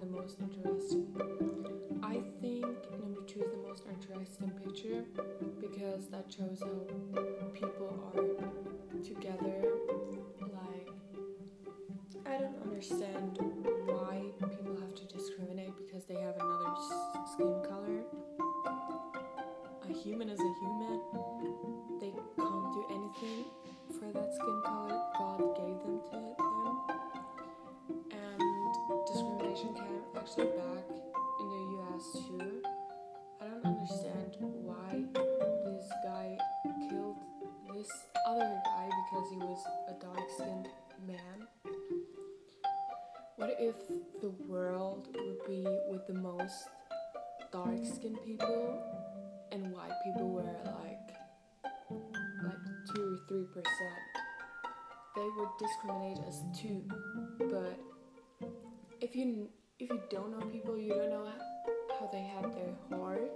the most discriminate us too, but if you if you don't know people, you don't know how, they have their heart.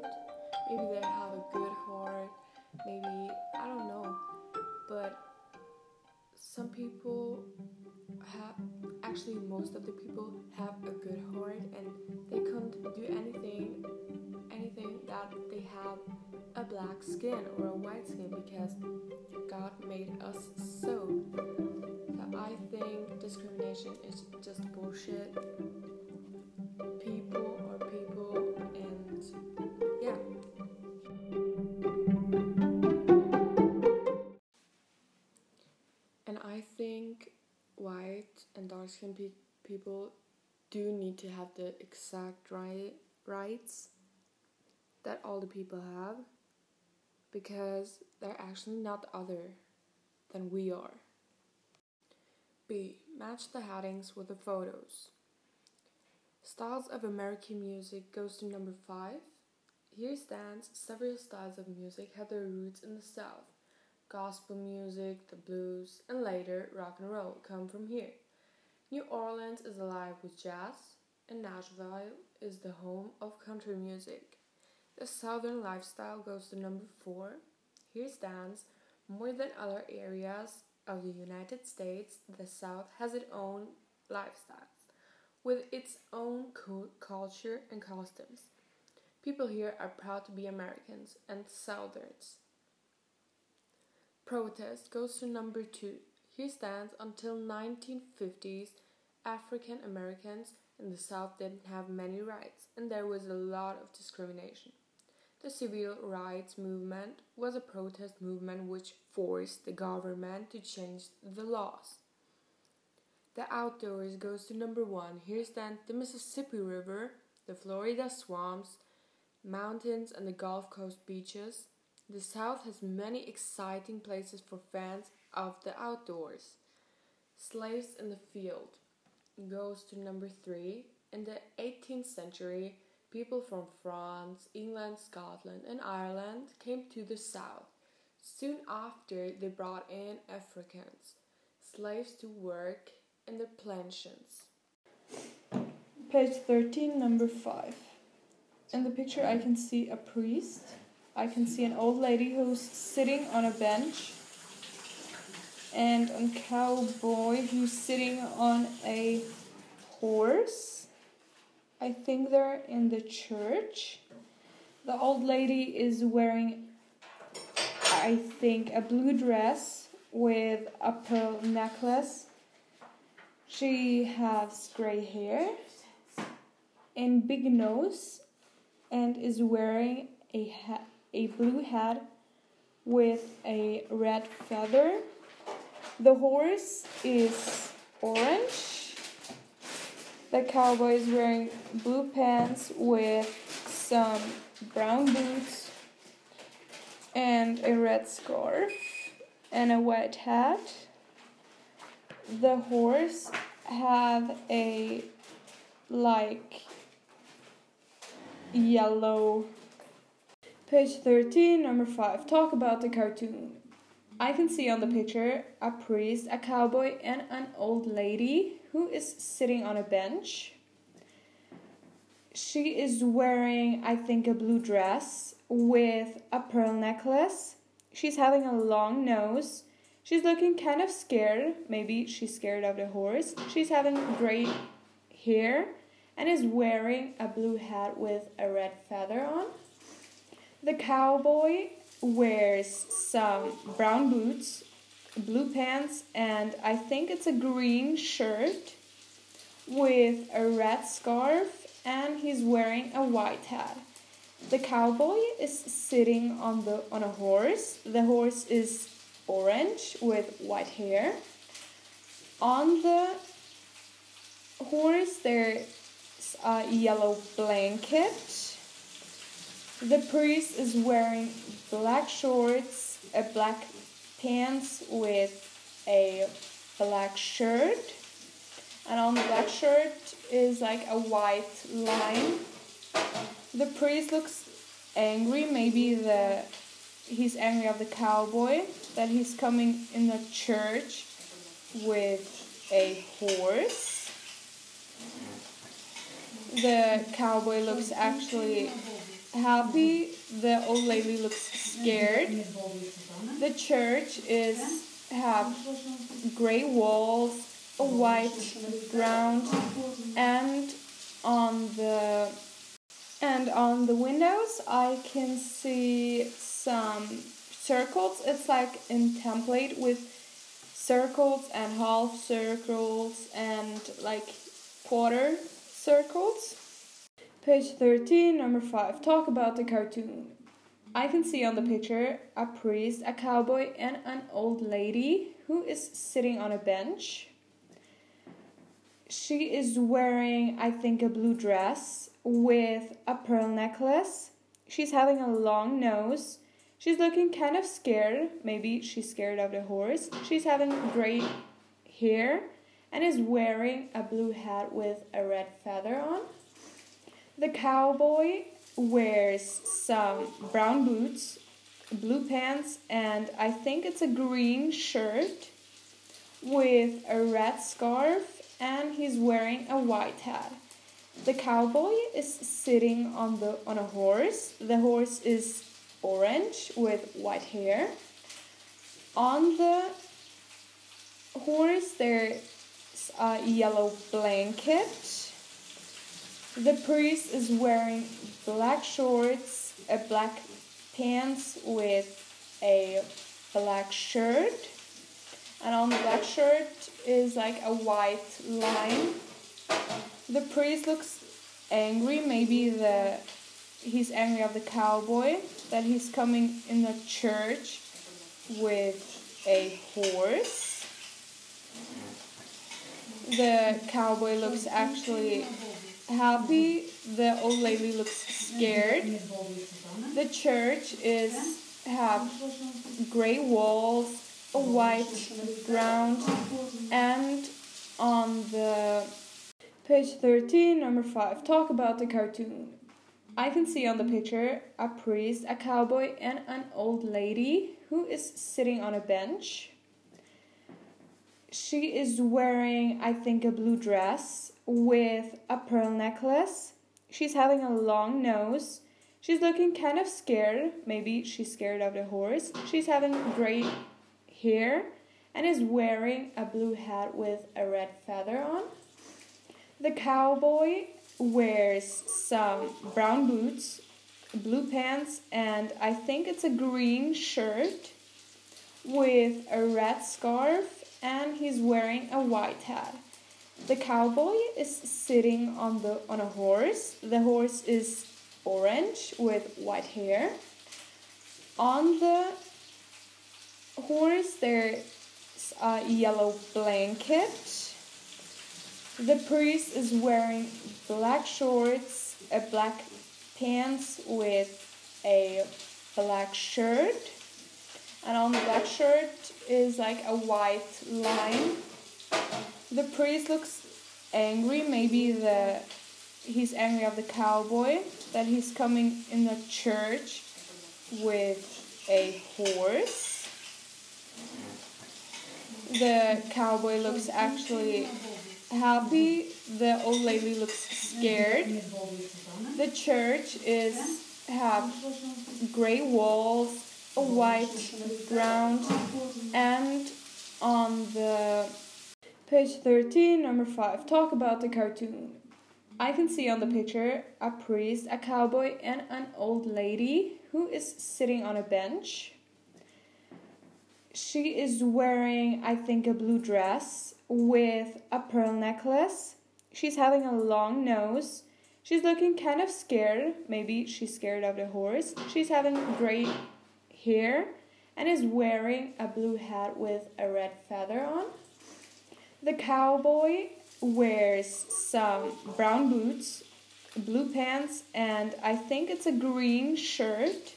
Maybe they have a good heart. Maybe I don't know, but some people have actually most of the people have a good heart and they can't do anything anything that they have a black skin or a white skin because people do need to have the exact right rights that all the people have because they're actually not other than we are. B. Match the headings with the photos. Styles of American music goes to number 5. Here stands several styles of music have their roots in the South. Gospel music, the blues, and later rock and roll come from here. New Orleans is alive with jazz, and Nashville is the home of country music. The Southern lifestyle goes to number 4. Here stands more than other areas of the United States, the South has its own lifestyles with its own cu- culture and customs. People here are proud to be Americans and Southerns. Protest goes to number two. Here stands until 1950s, African Americans in the South didn't have many rights, and there was a lot of discrimination. The civil rights movement was a protest movement which forced the government to change the laws. The outdoors goes to number one. Here stand the Mississippi River, the Florida swamps, mountains, and the Gulf Coast beaches. The South has many exciting places for fans of the outdoors. Slaves in the field goes to number three. In the 18th century, people from France, England, Scotland, and Ireland came to the South. Soon after, they brought in Africans, slaves to work in the plantations. Page 13, number 5. In the picture, I can see a priest. I can see an old lady who's sitting on a bench. And a cowboy who's sitting on a horse. I think they're in the church. The old lady is wearing, I think, a blue dress with a pearl necklace. She has gray hair and big nose and is wearing a ha- a blue hat with a red feather. The horse is orange. The cowboy is wearing blue pants with some brown boots and a red scarf and a white hat. The horse have a like yellow page 13 number 5 talk about the cartoon i can see on the picture a priest a cowboy and an old lady who is sitting on a bench. She is wearing i think a blue dress with a pearl necklace. She's having a long nose. She's looking kind of scared. Maybe she's scared of the horse. She's having gray hair and is wearing a blue hat with a red feather on. The cowboy wears some brown boots, blue pants, and I think it's a green shirt with a red scarf, and he's wearing a white hat. The cowboy is sitting on the on a horse. The horse is orange with white hair. On the horse there's a yellow blanket. The priest is wearing black shorts, a black pants with a black shirt. And on the black shirt is like a white line. The priest looks angry, maybe the he's angry of the cowboy that he's coming in the church with a horse. The cowboy looks actually happy. The old lady looks scared. The church is have gray walls, a white ground, and on the and on the windows I can see some circles. It's like in template with circles and half circles and like quarter circles. Page 13, number 5. Talk about the cartoon. I can see on the picture a priest, a cowboy, and an old lady who is sitting on a bench. She is wearing, I think, a blue dress with a pearl necklace. She's having a long nose. She's looking kind of scared. Maybe she's scared of the horse. She's having gray hair and is wearing a blue hat with a red feather on. The cowboy wears some brown boots, blue pants, and I think it's a green shirt with a red scarf, and he's wearing a white hat. The cowboy is sitting on the on a horse. The horse is orange with white hair. On the horse there's a yellow blanket. The priest is wearing black shorts, a black pants with a black shirt. And on the black shirt is like a white line. The priest looks angry, maybe the he's angry of the cowboy that he's coming in the church with a horse. The cowboy looks actually happy. The old lady looks scared. The church is have gray walls, a white ground, and on the page 13, number 5, talk about the cartoon. I can see on the picture a priest, a cowboy, and an old lady who is sitting on a bench. She is wearing, I think, a blue dress with a pearl necklace. She's having a long nose. She's looking kind of scared. Maybe she's scared of the horse. She's having gray hair and is wearing a blue hat with a red feather on. The cowboy wears some brown boots, blue pants, and I think it's a green shirt with a red scarf, and he's wearing a white hat. The cowboy is sitting on the on a horse. The horse is orange with white hair. On the horse there's a yellow blanket. The priest is wearing black shorts, a black pants with a black shirt. And on the black shirt is like a white line. The priest looks angry, maybe the he's angry of the cowboy that he's coming in the church with a horse. The cowboy looks actually happy. The old lady looks scared. The church is have gray walls, a white ground, and on the page 13, number 5, talk about the cartoon. I can see on the picture a priest, a cowboy, and an old lady who is sitting on a bench. She is wearing, I think, a blue dress with a pearl necklace. She's having a long nose. She's looking kind of scared. Maybe she's scared of the horse. She's having gray hair and is wearing a blue hat with a red feather on. The cowboy wears some brown boots, blue pants, and I think it's a green shirt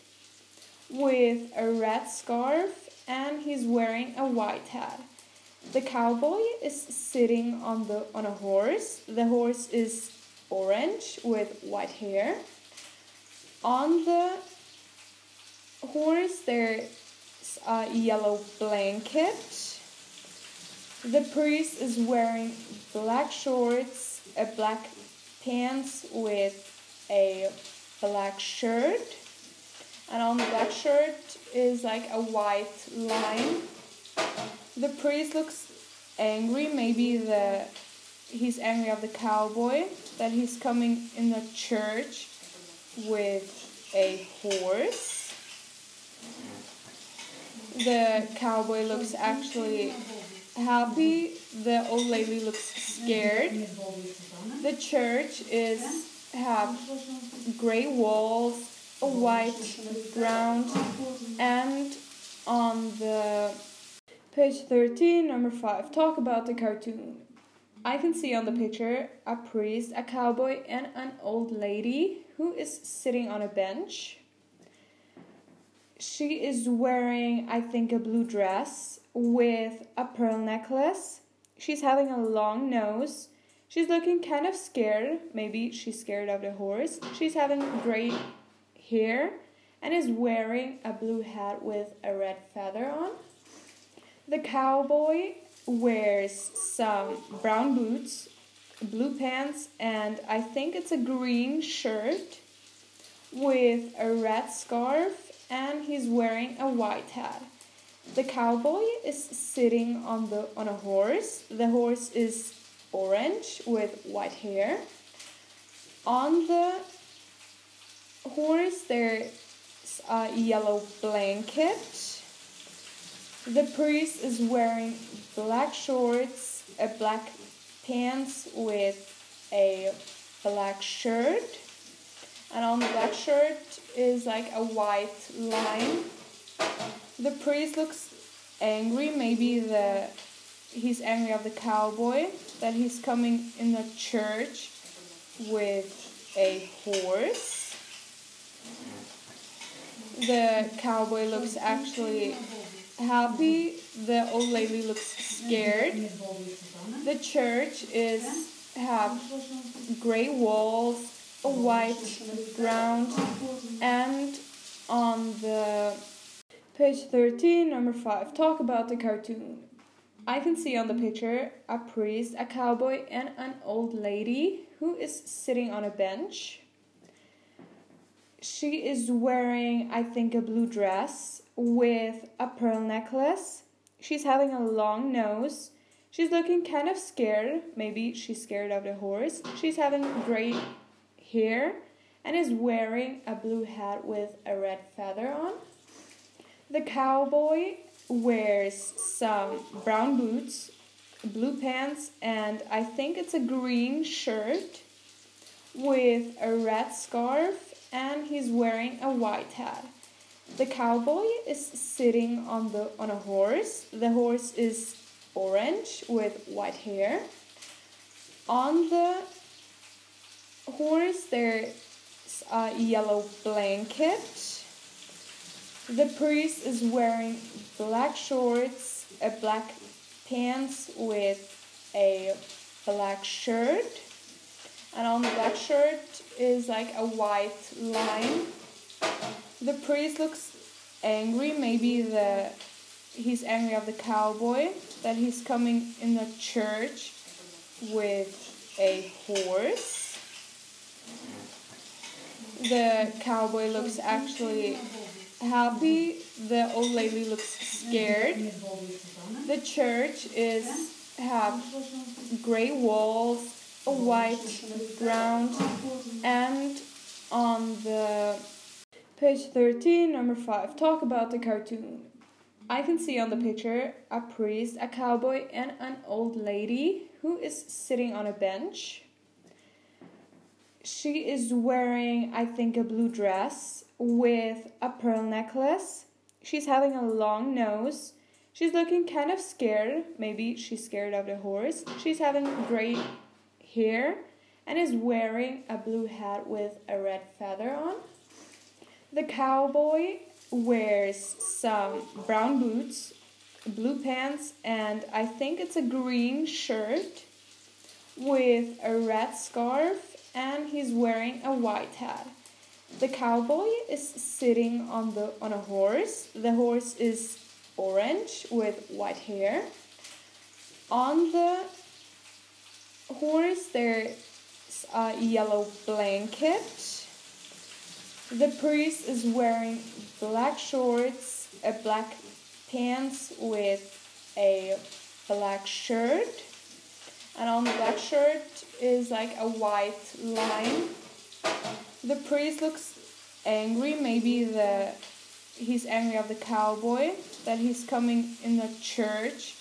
with a red scarf, and he's wearing a white hat. The cowboy is sitting on the on a horse. The horse is orange with white hair. On the horse there's a yellow blanket. The priest is wearing black shorts, a black pants with a black shirt. And on the black shirt is like a white line. The priest looks angry, maybe the he's angry of the cowboy that he's coming in the church with a horse. The cowboy looks actually happy. The old lady looks scared. The church is have gray walls, a white ground, and on the page 13, number 5, talk about the cartoon. I can see on the picture a priest, a cowboy, and an old lady who is sitting on a bench. She is wearing, I think, a blue dress with a pearl necklace. She's having a long nose. She's looking kind of scared. Maybe she's scared of the horse. She's having gray hair and is wearing a blue hat with a red feather on. The cowboy wears some brown boots, blue pants, and I think it's a green shirt with a red scarf, and he's wearing a white hat. The cowboy is sitting on the on a horse. The horse is orange with white hair. On the horse there's a yellow blanket. The priest is wearing black shorts, a black pants with a black shirt. And on the black shirt is like a white line. The priest looks angry, maybe the he's angry of the cowboy that he's coming in the church with a horse. The cowboy looks actually happy. The old lady looks scared. The church is have gray walls, white ground, and on the page 13, number 5, talk about the cartoon. I can see on the picture a priest, a cowboy, and an old lady who is sitting on a bench. She is wearing, I think, a blue dress with a pearl necklace. She's having a long nose. She's looking kind of scared. Maybe she's scared of the horse. She's having gray hair and is wearing a blue hat with a red feather on. The cowboy wears some brown boots, blue pants, and I think it's a green shirt with a red scarf, and he's wearing a white hat. The cowboy is sitting on the on a horse. The horse is orange with white hair. On the horse there's a yellow blanket. The priest is wearing black shorts, a black pants with a black shirt. And on the black shirt is like a white line. The priest looks angry, maybe the he's angry of the cowboy that he's coming in the church with a horse. The cowboy looks actually happy. The old lady looks scared. The church is have gray walls, a white ground, and on the page 13, number 5, talk about the cartoon. I can see on the picture a priest, a cowboy, and an old lady who is sitting on a bench. She is wearing, I think, a blue dress with a pearl necklace. She's having a long nose. She's looking kind of scared. Maybe she's scared of the horse. She's having gray hair and is wearing a blue hat with a red feather on. The cowboy wears some brown boots, blue pants, and I think it's a green shirt with a red scarf, and he's wearing a white hat. The cowboy is sitting on the on a horse. The horse is orange with white hair. On the horse there's a yellow blanket. The priest is wearing black shorts, a black pants with a black shirt. And on the black shirt is like a white line. The priest looks angry, maybe the he's angry of the cowboy that he's coming in the church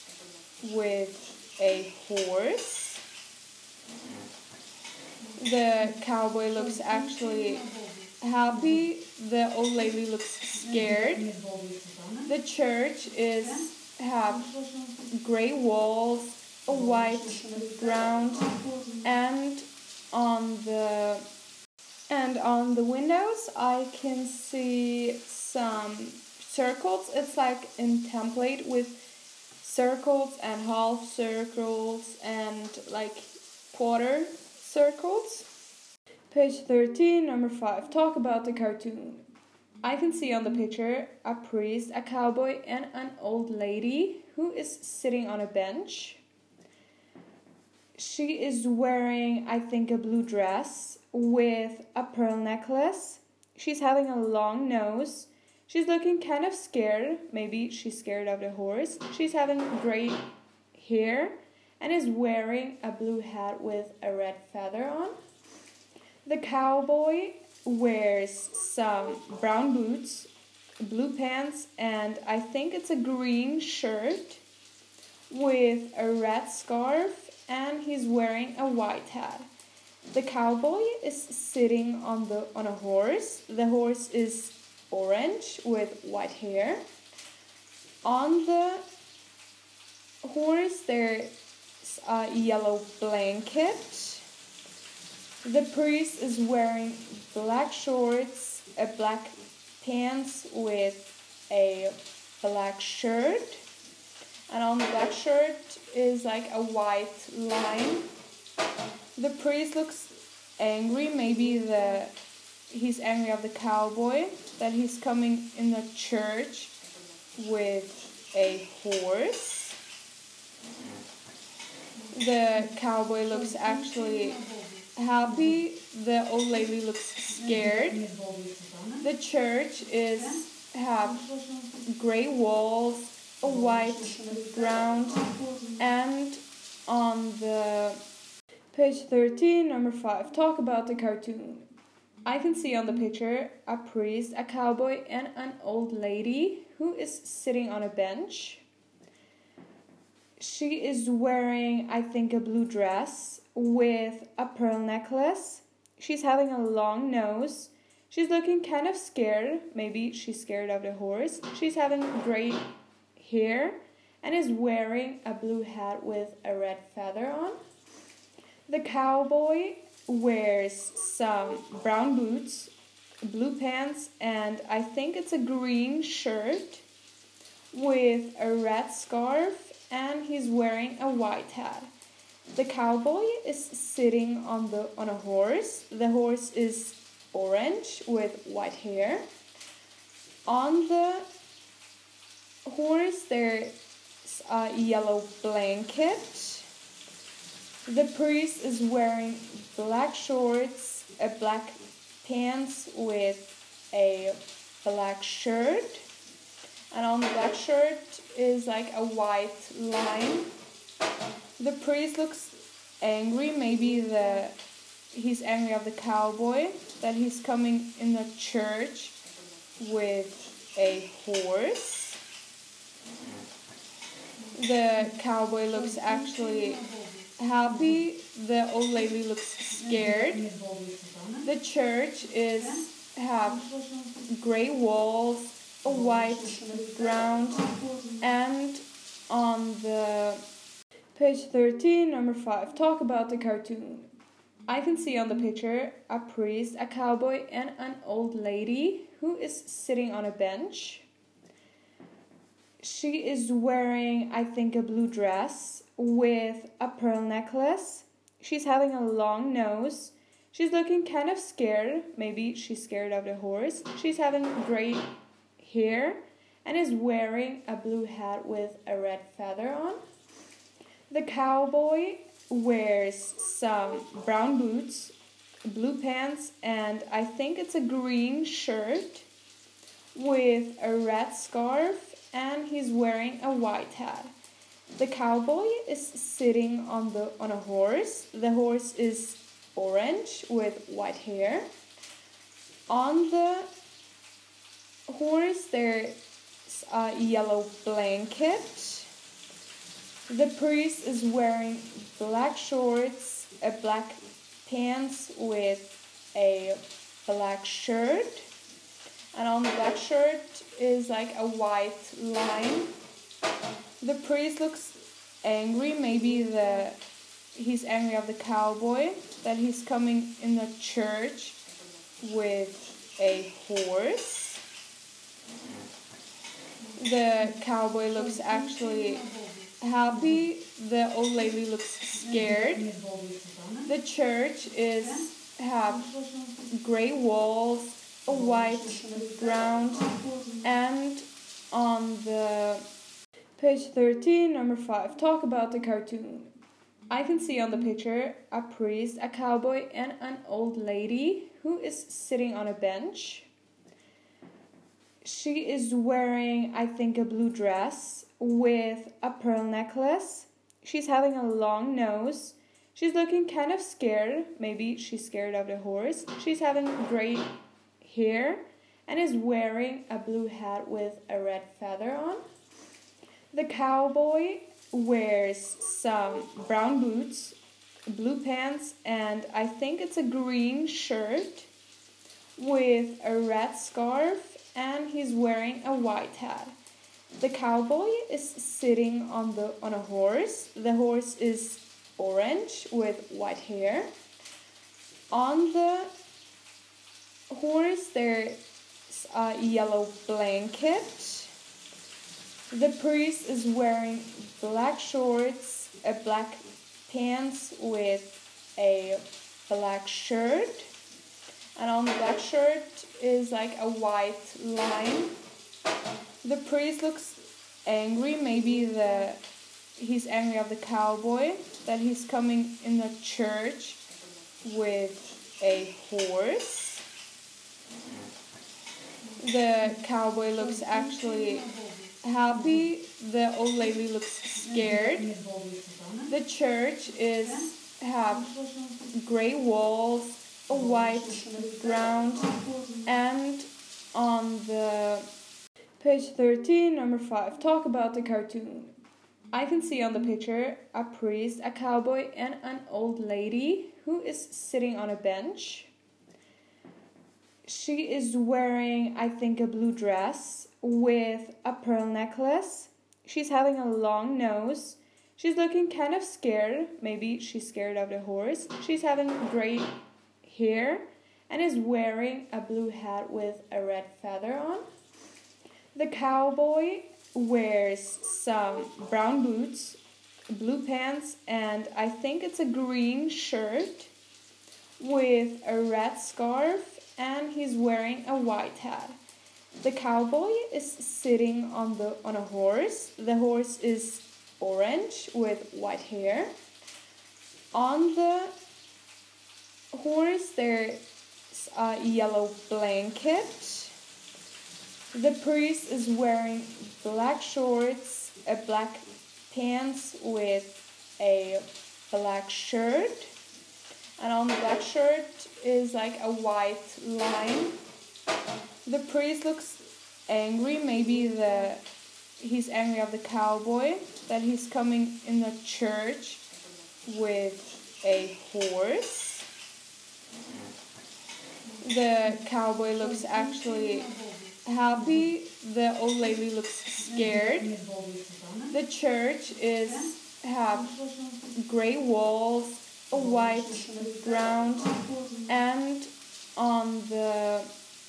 with a horse. The cowboy looks actually happy. The old lady looks scared. The church is have gray walls, white ground, and on the and on the windows I can see some circles. It's like in template with circles and half circles and like quarter circles. Page 13, number 5. Talk about the cartoon. I can see on the picture a priest, a cowboy, and an old lady who is sitting on a bench. She is wearing, I think, a blue dress with a pearl necklace. She's having a long nose. She's looking kind of scared. Maybe she's scared of the horse. She's having gray hair and is wearing a blue hat with a red feather on. The cowboy wears some brown boots, blue pants, and I think it's a green shirt with a red scarf, and he's wearing a white hat. The cowboy is sitting on the on a horse. The horse is orange with white hair. On the horse there's a yellow blanket. The priest is wearing black shorts, a black pants with a black shirt. And on the black shirt is like a white line. The priest looks angry, maybe the he's angry of the cowboy that he's coming in the church with a horse. The cowboy looks actually happy. The old lady looks scared. The church is have gray walls, white ground, and on the page 13, number 5, talk about the cartoon. I can see on the picture a priest, a cowboy, and an old lady who is sitting on a bench. She is wearing, I think, a blue dress with a pearl necklace. She's having a long nose. She's looking kind of scared. Maybe she's scared of the horse. She's having gray hair and is wearing a blue hat with a red feather on. The cowboy wears some brown boots, blue pants, and I think it's a green shirt with a red scarf, and he's wearing a white hat. The cowboy is sitting on the on a horse. The horse is orange with white hair. On the horse there's a yellow blanket. The priest is wearing black shorts, a black pants with a black shirt. And on the black shirt is like a white line. The priest looks angry. Maybe the he's angry of the cowboy that he's coming in the church with a horse. The cowboy looks actually happy. The old lady looks scared. The church is have gray walls, a white ground, and on the page 13, number 5, talk about the cartoon. I can see on the picture a priest, a cowboy, and an old lady who is sitting on a bench. She is wearing, I think, a blue dress with a pearl necklace. She's having a long nose. She's looking kind of scared. Maybe she's scared of the horse. She's having gray hair and is wearing a blue hat with a red feather on. The cowboy wears some brown boots, blue pants, and I think it's a green shirt with a red scarf, and he's wearing a white hat. The cowboy is sitting on the on a horse. The horse is orange with white hair. On the horse there's a yellow blanket. The priest is wearing black shorts, a black pants with a black shirt. And on the black shirt is like a white line. The priest looks angry, maybe the he's angry of the cowboy that he's coming in the church with a horse. The cowboy looks actually happy. The old lady looks scared. The church is have gray walls, white ground, and on the page 13, number 5, talk about the cartoon. I can see on the picture a priest, a cowboy, and an old lady who is sitting on a bench. She is wearing, I think, a blue dress with a pearl necklace. She's having a long nose. She's looking kind of scared. Maybe she's scared of the horse. She's having gray hair and is wearing a blue hat with a red feather on. The cowboy wears some brown boots, blue pants, and I think it's a green shirt with a red scarf, and he's wearing a white hat. The cowboy is sitting on the on a horse. The horse is orange with white hair. On the horse there's a yellow blanket. The priest is wearing black shorts, a black pants with a black shirt. And on the black shirt is like a white line. The priest looks angry, maybe the he's angry of the cowboy that he's coming in the church with a horse. The cowboy looks actually happy. The old lady looks scared. The church is have gray walls, a white ground, and on the page 13, number 5, talk about the cartoon. I can see on the picture a priest, a cowboy, and an old lady who is sitting on a bench. She is wearing, I think, a blue dress with a pearl necklace. She's having a long nose. She's looking kind of scared. Maybe she's scared of the horse. She's having gray hair and is wearing a blue hat with a red feather on. The cowboy wears some brown boots, blue pants, and I think it's a green shirt with a red scarf, and he's wearing a white hat. The cowboy is sitting on the on a horse. The horse is orange with white hair. On the horse there's a yellow blanket. The priest is wearing black shorts, a black pants with a black shirt. And on the black shirt is like a white line. The priest looks angry. Maybe the he's angry of the cowboy that he's coming in the church with a horse. The cowboy looks actually happy. The old lady looks scared. The church is have gray walls, a white ground, and on the